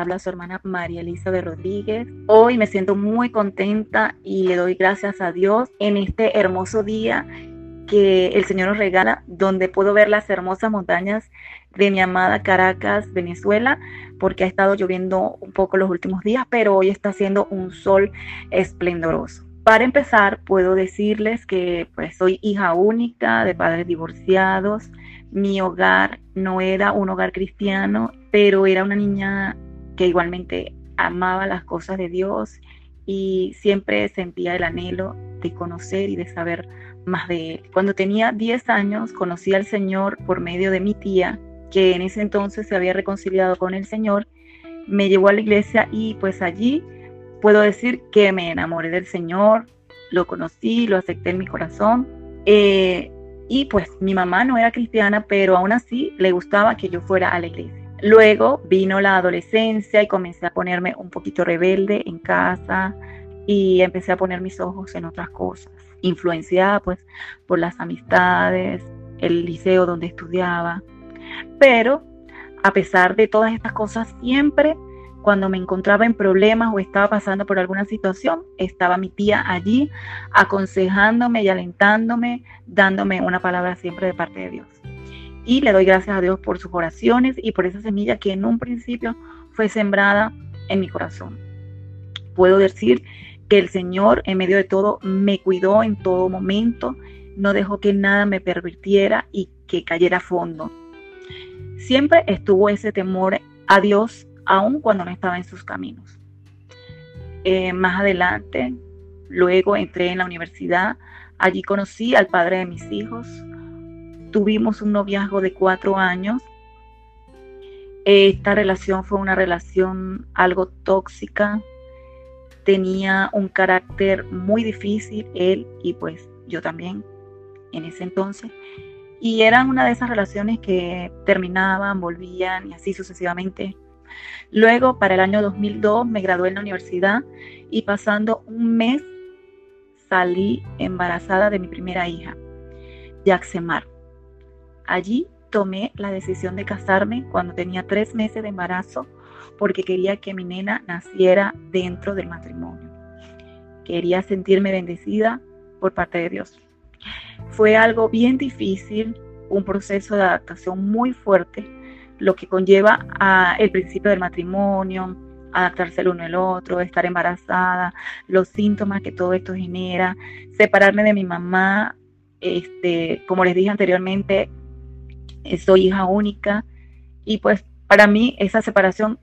Habla su hermana María Elizabeth Rodríguez. Hoy me siento muy contenta y le doy gracias a Dios en este hermoso día que el Señor nos regala, donde puedo ver las hermosas montañas de mi amada Caracas, Venezuela, porque ha estado lloviendo un poco los últimos días, pero hoy está haciendo un sol esplendoroso. Para empezar, puedo decirles que pues soy hija única de padres divorciados. Mi hogar no era un hogar cristiano, pero era una niña que igualmente amaba las cosas de Dios y siempre sentía el anhelo de conocer y de saber más de él. Cuando tenía 10 años conocí al Señor por medio de mi tía, que en ese entonces se había reconciliado con el Señor, me llevó a la iglesia y pues allí puedo decir que me enamoré del Señor, lo conocí, lo acepté en mi corazón. Eh, y pues mi mamá no era cristiana, pero aún así le gustaba que yo fuera a la iglesia. Luego vino la adolescencia y comencé a ponerme un poquito rebelde en casa y empecé a poner mis ojos en otras cosas, influenciada pues por las amistades, el liceo donde estudiaba. Pero a pesar de todas estas cosas, siempre cuando me encontraba en problemas o estaba pasando por alguna situación, estaba mi tía allí aconsejándome y alentándome, dándome una palabra siempre de parte de Dios y le doy gracias a Dios por sus oraciones y por esa semilla que en un principio fue sembrada en mi corazón. Puedo decir que el Señor en medio de todo me cuidó en todo momento, no dejó que nada me pervirtiera y que cayera a fondo. Siempre estuvo ese temor a Dios aun cuando no estaba en sus caminos. Eh, más adelante, luego entré en la universidad, allí conocí al padre de mis hijos, Tuvimos un noviazgo de cuatro años. Esta relación fue una relación algo tóxica. Tenía un carácter muy difícil, él y pues yo también en ese entonces. Y eran una de esas relaciones que terminaban, volvían y así sucesivamente. Luego, para el año 2002, me gradué en la universidad y pasando un mes salí embarazada de mi primera hija, Yaxemar. Allí tomé la decisión de casarme cuando tenía tres meses de embarazo porque quería que mi nena naciera dentro del matrimonio. Quería sentirme bendecida por parte de Dios. Fue algo bien difícil, un proceso de adaptación muy fuerte, lo que conlleva a el principio del matrimonio, adaptarse el uno al otro, estar embarazada, los síntomas que todo esto genera, separarme de mi mamá, este, como les dije anteriormente, soy hija única y pues para mí esa separación,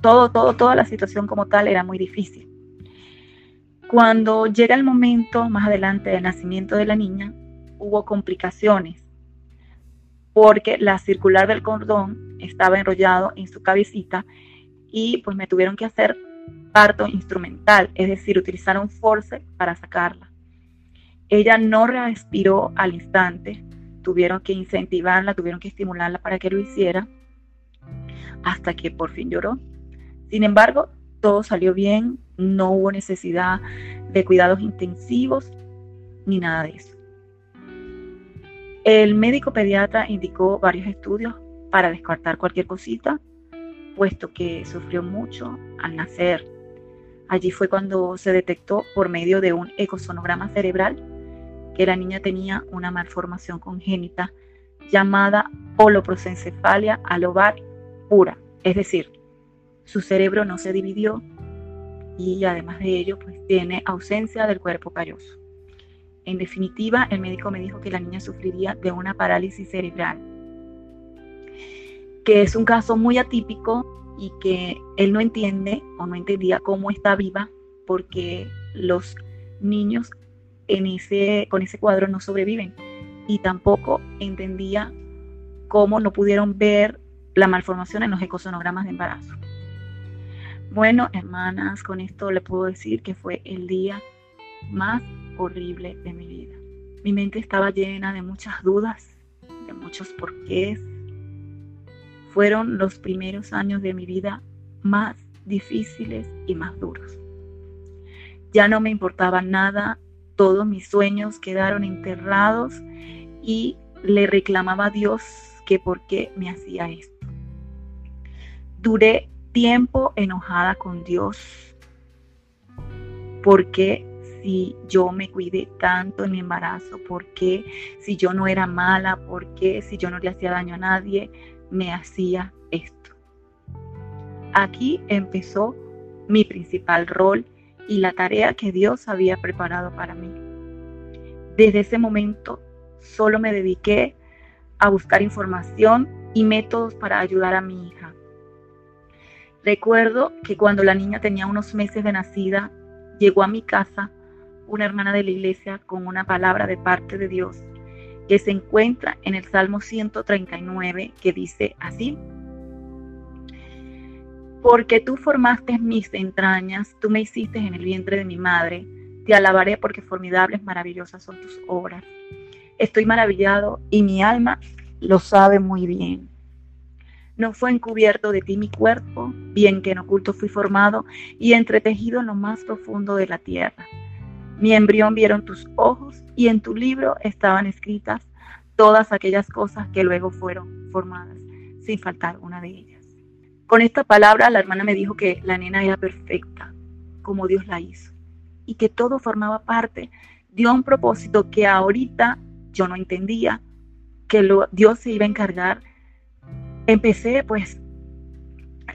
todo, todo, toda la situación como tal era muy difícil. Cuando llega el momento más adelante del nacimiento de la niña, hubo complicaciones porque la circular del cordón estaba enrollado en su cabecita y pues me tuvieron que hacer parto instrumental, es decir, utilizaron force para sacarla. Ella no respiró al instante, tuvieron que incentivarla, tuvieron que estimularla para que lo hiciera, hasta que por fin lloró. Sin embargo, todo salió bien, no hubo necesidad de cuidados intensivos ni nada de eso. El médico pediatra indicó varios estudios para descartar cualquier cosita, puesto que sufrió mucho al nacer. Allí fue cuando se detectó por medio de un ecosonograma cerebral que la niña tenía una malformación congénita llamada holoprosencefalia alobar pura, es decir, su cerebro no se dividió y además de ello pues tiene ausencia del cuerpo calloso. En definitiva, el médico me dijo que la niña sufriría de una parálisis cerebral, que es un caso muy atípico y que él no entiende o no entendía cómo está viva porque los niños en ese, con ese cuadro no sobreviven. Y tampoco entendía cómo no pudieron ver la malformación en los ecosonogramas de embarazo. Bueno, hermanas, con esto le puedo decir que fue el día más horrible de mi vida. Mi mente estaba llena de muchas dudas, de muchos porqués. Fueron los primeros años de mi vida más difíciles y más duros. Ya no me importaba nada todos mis sueños quedaron enterrados y le reclamaba a Dios que por qué me hacía esto. Duré tiempo enojada con Dios. Porque si yo me cuidé tanto en mi embarazo? ¿Por qué si yo no era mala? ¿Por qué si yo no le hacía daño a nadie? Me hacía esto. Aquí empezó mi principal rol y la tarea que Dios había preparado para mí. Desde ese momento solo me dediqué a buscar información y métodos para ayudar a mi hija. Recuerdo que cuando la niña tenía unos meses de nacida, llegó a mi casa una hermana de la iglesia con una palabra de parte de Dios que se encuentra en el Salmo 139 que dice así. Porque tú formaste mis entrañas, tú me hiciste en el vientre de mi madre, te alabaré porque formidables, maravillosas son tus obras. Estoy maravillado y mi alma lo sabe muy bien. No fue encubierto de ti mi cuerpo, bien que en oculto fui formado y entretejido en lo más profundo de la tierra. Mi embrión vieron tus ojos y en tu libro estaban escritas todas aquellas cosas que luego fueron formadas, sin faltar una de ellas. Con esta palabra la hermana me dijo que la nena era perfecta, como Dios la hizo, y que todo formaba parte de un propósito que ahorita yo no entendía, que Dios se iba a encargar. Empecé pues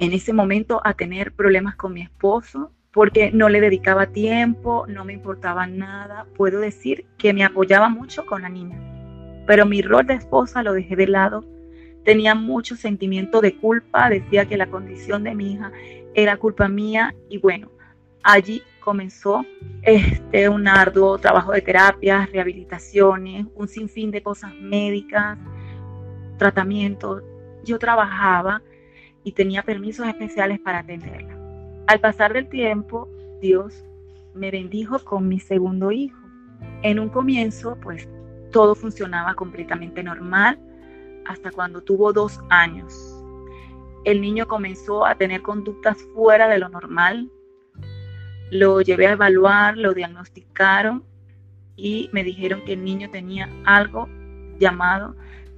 en ese momento a tener problemas con mi esposo, porque no le dedicaba tiempo, no me importaba nada. Puedo decir que me apoyaba mucho con la niña, pero mi rol de esposa lo dejé de lado. Tenía mucho sentimiento de culpa, decía que la condición de mi hija era culpa mía y bueno, allí comenzó este un arduo trabajo de terapias, rehabilitaciones, un sinfín de cosas médicas, tratamientos. Yo trabajaba y tenía permisos especiales para atenderla. Al pasar del tiempo, Dios me bendijo con mi segundo hijo. En un comienzo, pues todo funcionaba completamente normal hasta cuando tuvo dos años. El niño comenzó a tener conductas fuera de lo normal. Lo llevé a evaluar, lo diagnosticaron y me dijeron que el niño tenía algo llamado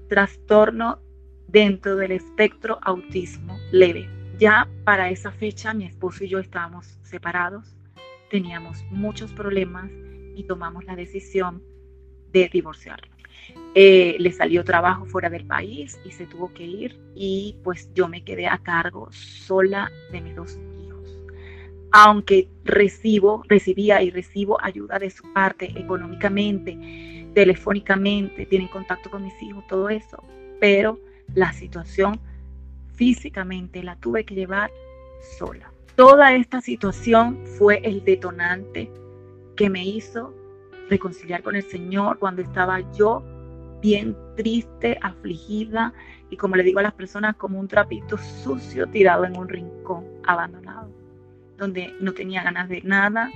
trastorno dentro del espectro autismo leve. Ya para esa fecha mi esposo y yo estábamos separados, teníamos muchos problemas y tomamos la decisión de divorciarlo. Eh, le salió trabajo fuera del país y se tuvo que ir y pues yo me quedé a cargo sola de mis dos hijos. Aunque recibo, recibía y recibo ayuda de su parte económicamente, telefónicamente, tienen contacto con mis hijos, todo eso, pero la situación físicamente la tuve que llevar sola. Toda esta situación fue el detonante que me hizo reconciliar con el Señor cuando estaba yo bien triste, afligida y como le digo a las personas, como un trapito sucio tirado en un rincón, abandonado, donde no tenía ganas de nada,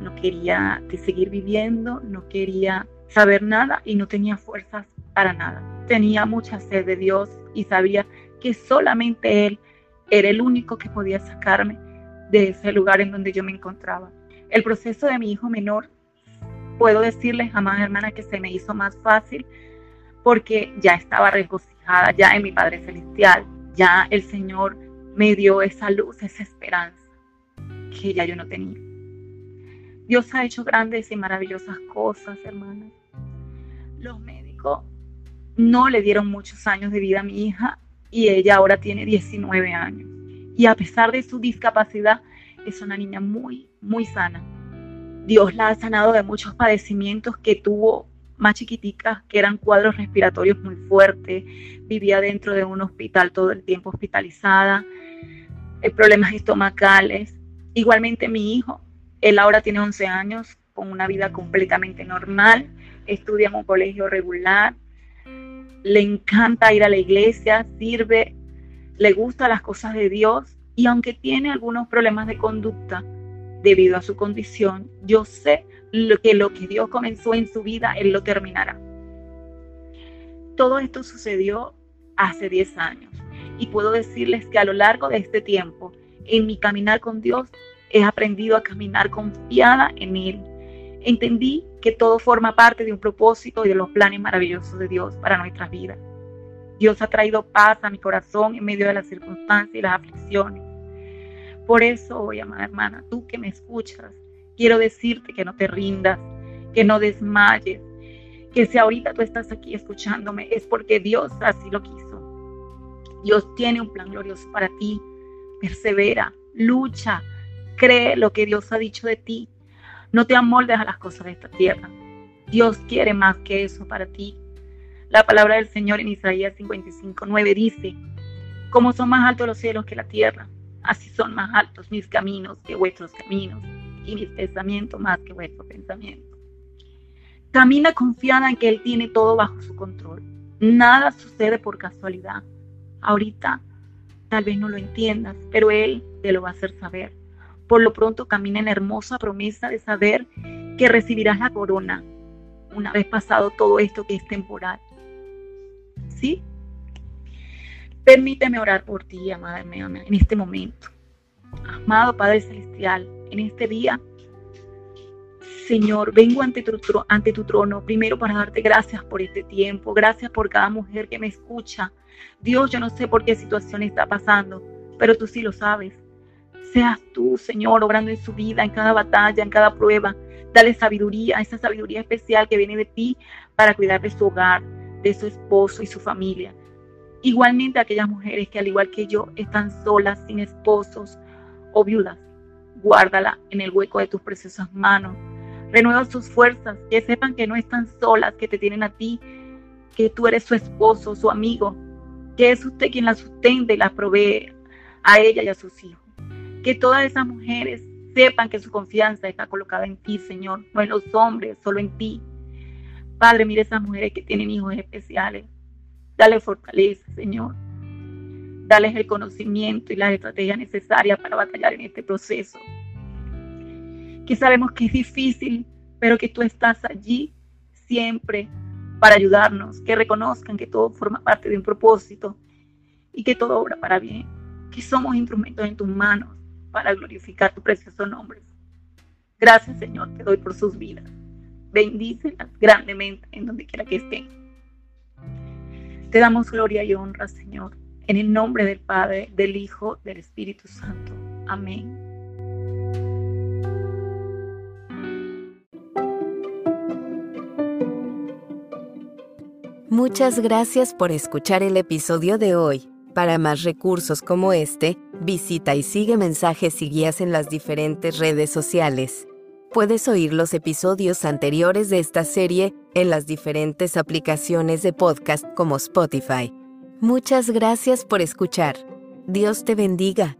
no quería seguir viviendo, no quería saber nada y no tenía fuerzas para nada. Tenía mucha sed de Dios y sabía que solamente Él era el único que podía sacarme de ese lugar en donde yo me encontraba. El proceso de mi hijo menor, puedo decirles jamás, hermana, que se me hizo más fácil porque ya estaba regocijada ya en mi Padre Celestial, ya el Señor me dio esa luz, esa esperanza que ya yo no tenía. Dios ha hecho grandes y maravillosas cosas, hermanas. Los médicos no le dieron muchos años de vida a mi hija y ella ahora tiene 19 años. Y a pesar de su discapacidad, es una niña muy, muy sana. Dios la ha sanado de muchos padecimientos que tuvo más chiquiticas, que eran cuadros respiratorios muy fuertes, vivía dentro de un hospital todo el tiempo hospitalizada, eh, problemas estomacales. Igualmente mi hijo, él ahora tiene 11 años, con una vida completamente normal, estudia en un colegio regular, le encanta ir a la iglesia, sirve, le gusta las cosas de Dios y aunque tiene algunos problemas de conducta debido a su condición, yo sé que lo que Dios comenzó en su vida, Él lo terminará. Todo esto sucedió hace 10 años y puedo decirles que a lo largo de este tiempo, en mi caminar con Dios, he aprendido a caminar confiada en Él entendí que todo forma parte de un propósito y de los planes maravillosos de Dios para nuestras vidas. Dios ha traído paz a mi corazón en medio de las circunstancias y las aflicciones. Por eso hoy, amada hermana, tú que me escuchas, quiero decirte que no te rindas, que no desmayes, que si ahorita tú estás aquí escuchándome es porque Dios así lo quiso. Dios tiene un plan glorioso para ti. Persevera, lucha, cree lo que Dios ha dicho de ti. No te amoldes a las cosas de esta tierra. Dios quiere más que eso para ti. La palabra del Señor en Isaías 55, 9 dice, como son más altos los cielos que la tierra, así son más altos mis caminos que vuestros caminos y mis pensamientos más que vuestros pensamientos. Camina confiada en que Él tiene todo bajo su control. Nada sucede por casualidad. Ahorita tal vez no lo entiendas, pero Él te lo va a hacer saber. Por lo pronto camina en hermosa promesa de saber que recibirás la corona una vez pasado todo esto que es temporal. ¿Sí? Permíteme orar por ti, amada mía, en este momento. Amado Padre Celestial, en este día Señor, vengo ante tu, ante tu trono primero para darte gracias por este tiempo, gracias por cada mujer que me escucha. Dios, yo no sé por qué situación está pasando, pero tú sí lo sabes. Seas tú, Señor, obrando en su vida, en cada batalla, en cada prueba. Dale sabiduría, esa sabiduría especial que viene de ti para cuidar de su hogar, de su esposo y su familia. Igualmente aquellas mujeres que al igual que yo están solas, sin esposos o viudas, guárdala en el hueco de tus preciosas manos renueva sus fuerzas, que sepan que no están solas, que te tienen a ti, que tú eres su esposo, su amigo, que es usted quien la sustenta y la provee a ella y a sus hijos. Que todas esas mujeres sepan que su confianza está colocada en ti, Señor, no en los hombres, solo en ti. Padre, mire esas mujeres que tienen hijos especiales. Dale fortaleza, Señor. Dales el conocimiento y las estrategias necesarias para batallar en este proceso que sabemos que es difícil, pero que tú estás allí siempre para ayudarnos, que reconozcan que todo forma parte de un propósito y que todo obra para bien, que somos instrumentos en tus manos para glorificar tu precioso nombre. Gracias Señor, te doy por sus vidas. Bendícelas grandemente en donde quiera que estén. Te damos gloria y honra, Señor, en el nombre del Padre, del Hijo, del Espíritu Santo. Amén. Muchas gracias por escuchar el episodio de hoy. Para más recursos como este, visita y sigue mensajes y guías en las diferentes redes sociales. Puedes oír los episodios anteriores de esta serie en las diferentes aplicaciones de podcast como Spotify. Muchas gracias por escuchar. Dios te bendiga.